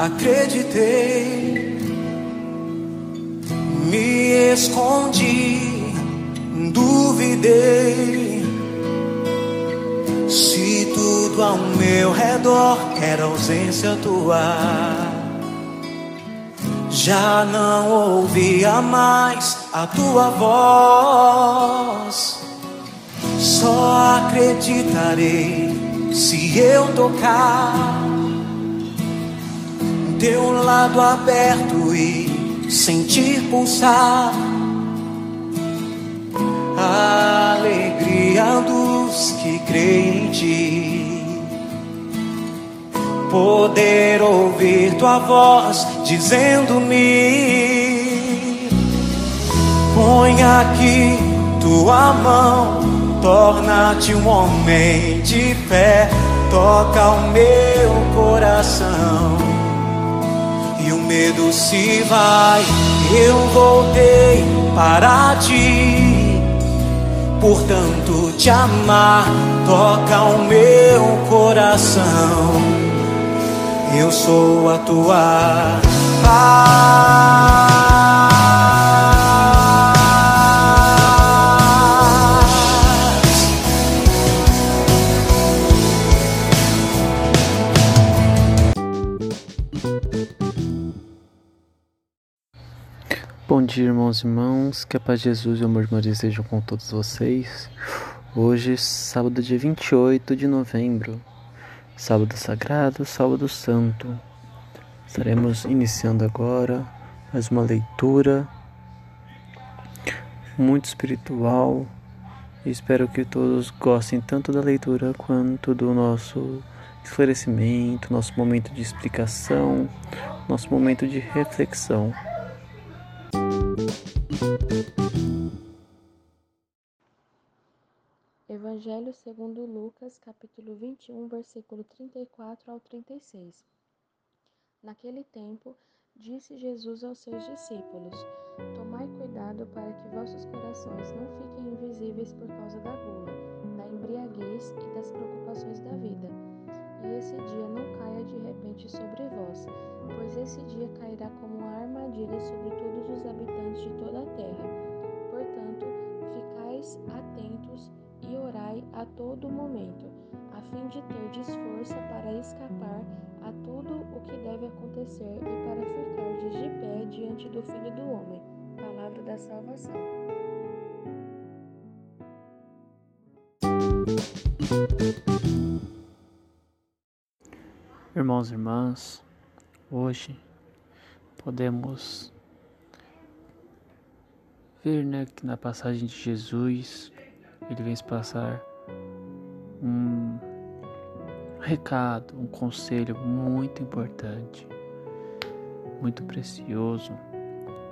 Acreditei, me escondi, duvidei. Se tudo ao meu redor era ausência tua já não ouvia mais a tua voz. Só acreditarei se eu tocar teu lado aberto e sentir pulsar a alegria dos que creem em ti poder ouvir tua voz dizendo-me: Põe aqui tua mão, torna-te um homem de fé, toca o meu coração. Medo se vai, eu voltei para ti. Portanto, te amar toca o meu coração eu sou a tua paz. Bom dia, irmãos e irmãos, que a paz de Jesus e o amor de Maria estejam com todos vocês. Hoje, sábado, dia 28 de novembro, Sábado Sagrado, Sábado Santo. Estaremos iniciando agora mais uma leitura muito espiritual. Espero que todos gostem tanto da leitura quanto do nosso esclarecimento, nosso momento de explicação, nosso momento de reflexão. Evangelho segundo Lucas, capítulo 21, versículo 34 ao 36. Naquele tempo, disse Jesus aos seus discípulos: Tomai cuidado para que vossos corações não fiquem invisíveis por causa da gula, da embriaguez e das preocupações da vida. E esse dia não caia de repente sobre vós, pois esse dia cairá como uma armadilha sobre todos os habitantes de toda a terra. A todo momento, a fim de ter força para escapar a tudo o que deve acontecer e para ficar de pé diante do Filho do Homem. Palavra da salvação. Irmãos e irmãs, hoje podemos ver né, que na passagem de Jesus ele vem passar um recado, um conselho muito importante, muito precioso,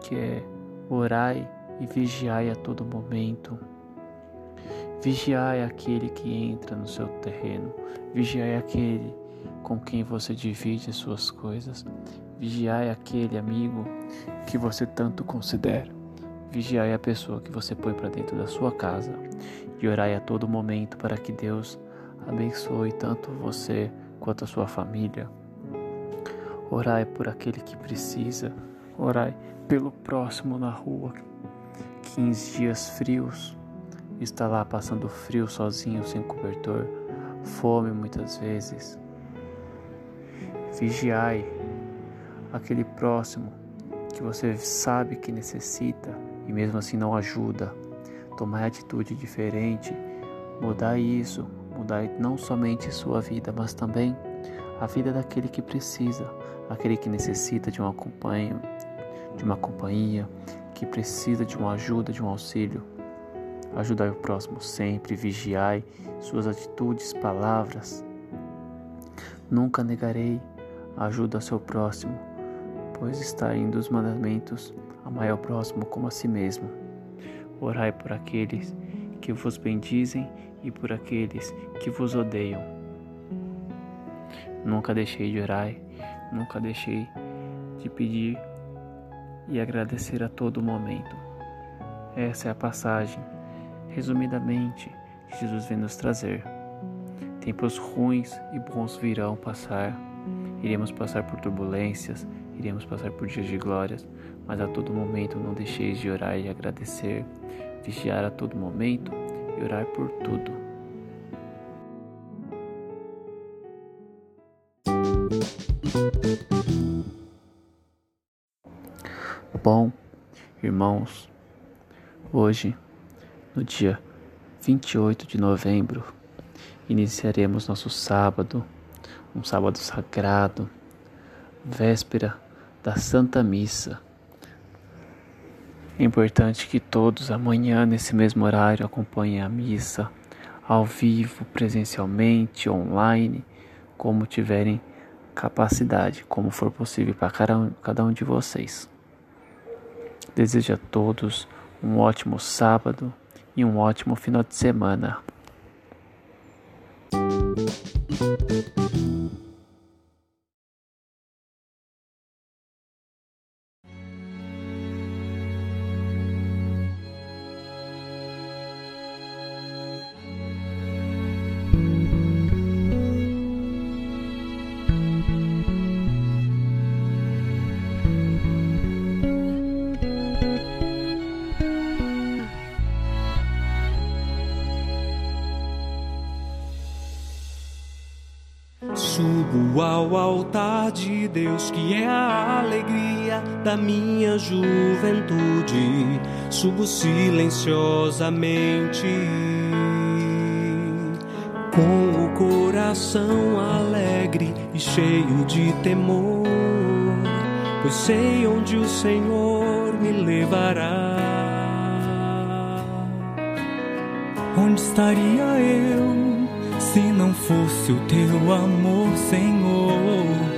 que é orai e vigiai a todo momento. Vigiai aquele que entra no seu terreno, vigiai aquele com quem você divide as suas coisas, vigiai aquele amigo que você tanto considera. Vigiai a pessoa que você põe para dentro da sua casa e orai a todo momento para que Deus abençoe tanto você quanto a sua família. Orai por aquele que precisa, orai pelo próximo na rua. 15 dias frios, está lá passando frio sozinho, sem cobertor, fome muitas vezes. Vigiai aquele próximo que você sabe que necessita e mesmo assim não ajuda, tomar atitude diferente, mudar isso, mudar não somente sua vida, mas também a vida daquele que precisa, aquele que necessita de um acompanho, de uma companhia, que precisa de uma ajuda, de um auxílio. Ajudai o próximo sempre, vigiai suas atitudes, palavras. Nunca negarei a ajuda ao seu próximo, pois está indo os mandamentos Amai ao próximo como a si mesmo. Orai por aqueles que vos bendizem e por aqueles que vos odeiam. Nunca deixei de orar, nunca deixei de pedir e agradecer a todo momento. Essa é a passagem, resumidamente, que Jesus vem nos trazer. Tempos ruins e bons virão passar, Iremos passar por turbulências, iremos passar por dias de glórias, mas a todo momento não deixeis de orar e agradecer, vigiar a todo momento e orar por tudo. Bom, irmãos, hoje, no dia 28 de novembro, iniciaremos nosso sábado um sábado sagrado, véspera da Santa Missa. É importante que todos amanhã, nesse mesmo horário, acompanhem a missa ao vivo, presencialmente, online, como tiverem capacidade, como for possível para cada um de vocês. Desejo a todos um ótimo sábado e um ótimo final de semana. Deus, que é a alegria da minha juventude. Subo silenciosamente, com o coração alegre e cheio de temor, pois sei onde o Senhor me levará. Onde estaria eu? Se não fosse o teu amor, Senhor,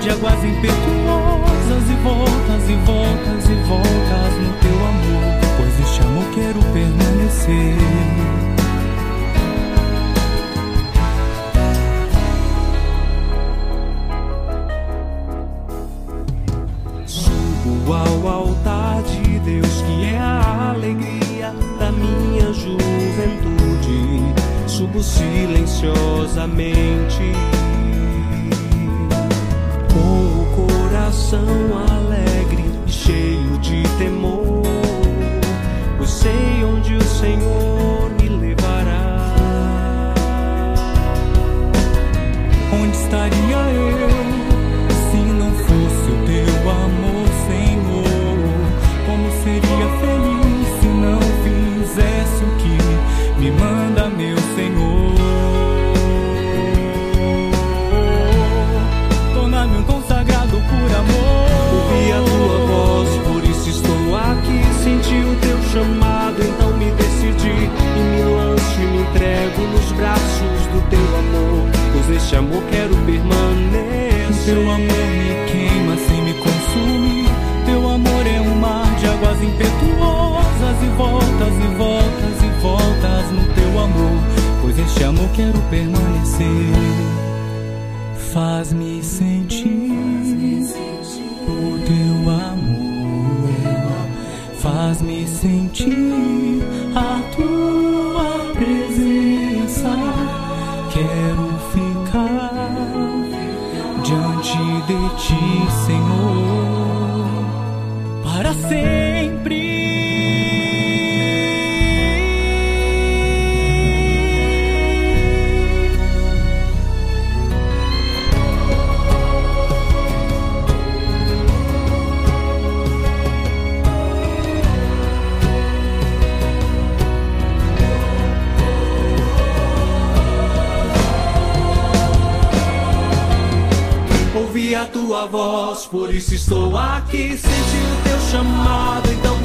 De águas impetuosas e voltas e voltas e voltas no teu amor. Pois este amor quero permanecer. Coração teu amor me queima sem me consumir. Teu amor é um mar de águas impetuosas e voltas e voltas e voltas no teu amor, pois este amor quero permanecer. Faz-me sentir o teu amor, faz-me sentir por isso estou aqui. Senti o teu chamado, então